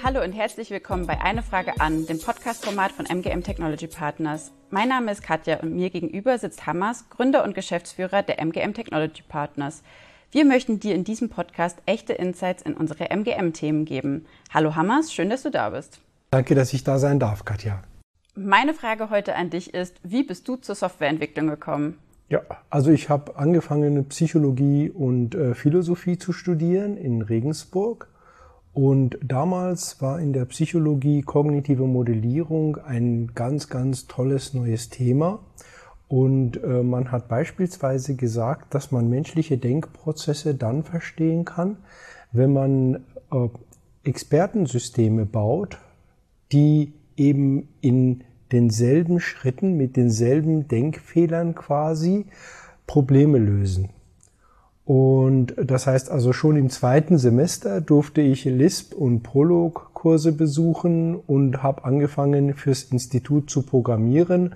Hallo und herzlich willkommen bei Eine Frage an, dem Podcast-Format von MGM Technology Partners. Mein Name ist Katja und mir gegenüber sitzt Hammers, Gründer und Geschäftsführer der MGM Technology Partners. Wir möchten dir in diesem Podcast echte Insights in unsere MGM-Themen geben. Hallo Hammers, schön, dass du da bist. Danke, dass ich da sein darf, Katja. Meine Frage heute an dich ist, wie bist du zur Softwareentwicklung gekommen? Ja, also ich habe angefangen, Psychologie und äh, Philosophie zu studieren in Regensburg. Und damals war in der Psychologie kognitive Modellierung ein ganz, ganz tolles neues Thema. Und äh, man hat beispielsweise gesagt, dass man menschliche Denkprozesse dann verstehen kann, wenn man äh, Expertensysteme baut, die eben in denselben Schritten, mit denselben Denkfehlern quasi Probleme lösen. Und das heißt also schon im zweiten Semester durfte ich Lisp und Prolog Kurse besuchen und habe angefangen fürs Institut zu programmieren.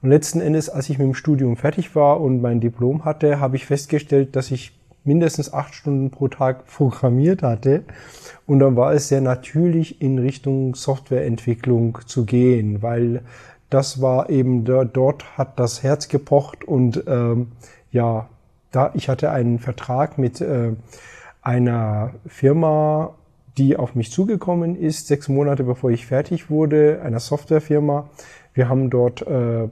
Und letzten Endes, als ich mit dem Studium fertig war und mein Diplom hatte, habe ich festgestellt, dass ich mindestens acht Stunden pro Tag programmiert hatte. Und dann war es sehr natürlich, in Richtung Softwareentwicklung zu gehen, weil das war eben dort hat das Herz gepocht und ähm, ja, da ich hatte einen Vertrag mit äh, einer Firma, die auf mich zugekommen ist, sechs Monate bevor ich fertig wurde, einer Softwarefirma. Wir haben dort äh,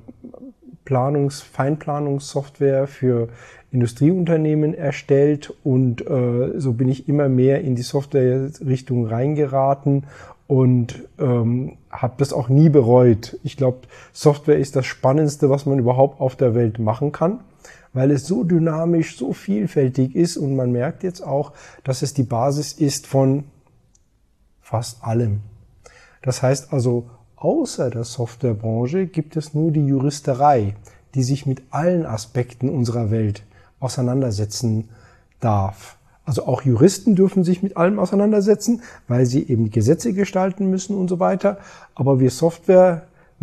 Planungs-, Feinplanungssoftware für Industrieunternehmen erstellt und äh, so bin ich immer mehr in die Software-Richtung reingeraten und ähm, habe das auch nie bereut. Ich glaube, Software ist das Spannendste, was man überhaupt auf der Welt machen kann, weil es so dynamisch, so vielfältig ist und man merkt jetzt auch, dass es die Basis ist von fast allem. Das heißt also, außer der Softwarebranche gibt es nur die Juristerei, die sich mit allen Aspekten unserer Welt auseinandersetzen darf. Also auch Juristen dürfen sich mit allem auseinandersetzen, weil sie eben Gesetze gestalten müssen und so weiter. Aber wir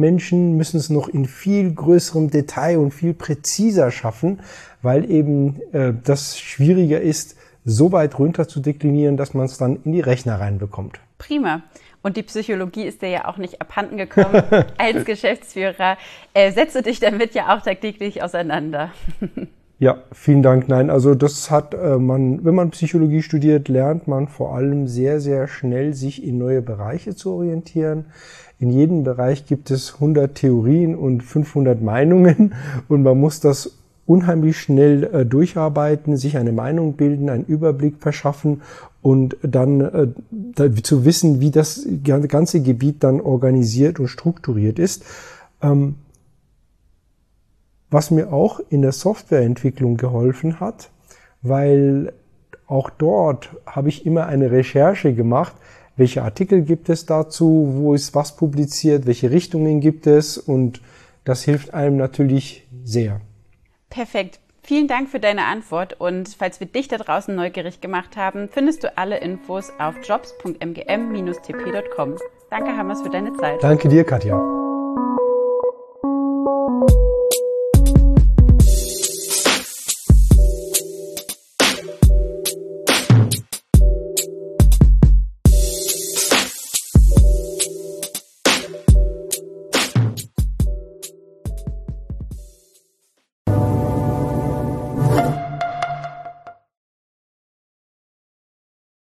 Softwaremenschen müssen es noch in viel größerem Detail und viel präziser schaffen, weil eben äh, das schwieriger ist, so weit runter zu deklinieren, dass man es dann in die Rechner reinbekommt. Prima. Und die Psychologie ist dir ja auch nicht abhanden gekommen als Geschäftsführer. Äh, setze dich damit ja auch tagtäglich auseinander. Ja, vielen Dank. Nein, also das hat äh, man, wenn man Psychologie studiert, lernt man vor allem sehr, sehr schnell, sich in neue Bereiche zu orientieren. In jedem Bereich gibt es 100 Theorien und 500 Meinungen und man muss das unheimlich schnell äh, durcharbeiten, sich eine Meinung bilden, einen Überblick verschaffen und dann äh, da, zu wissen, wie das ganze Gebiet dann organisiert und strukturiert ist. Ähm, was mir auch in der Softwareentwicklung geholfen hat, weil auch dort habe ich immer eine Recherche gemacht, welche Artikel gibt es dazu, wo ist was publiziert, welche Richtungen gibt es und das hilft einem natürlich sehr. Perfekt. Vielen Dank für deine Antwort und falls wir dich da draußen neugierig gemacht haben, findest du alle Infos auf jobs.mgm-tp.com. Danke, Hammers, für deine Zeit. Danke dir, Katja.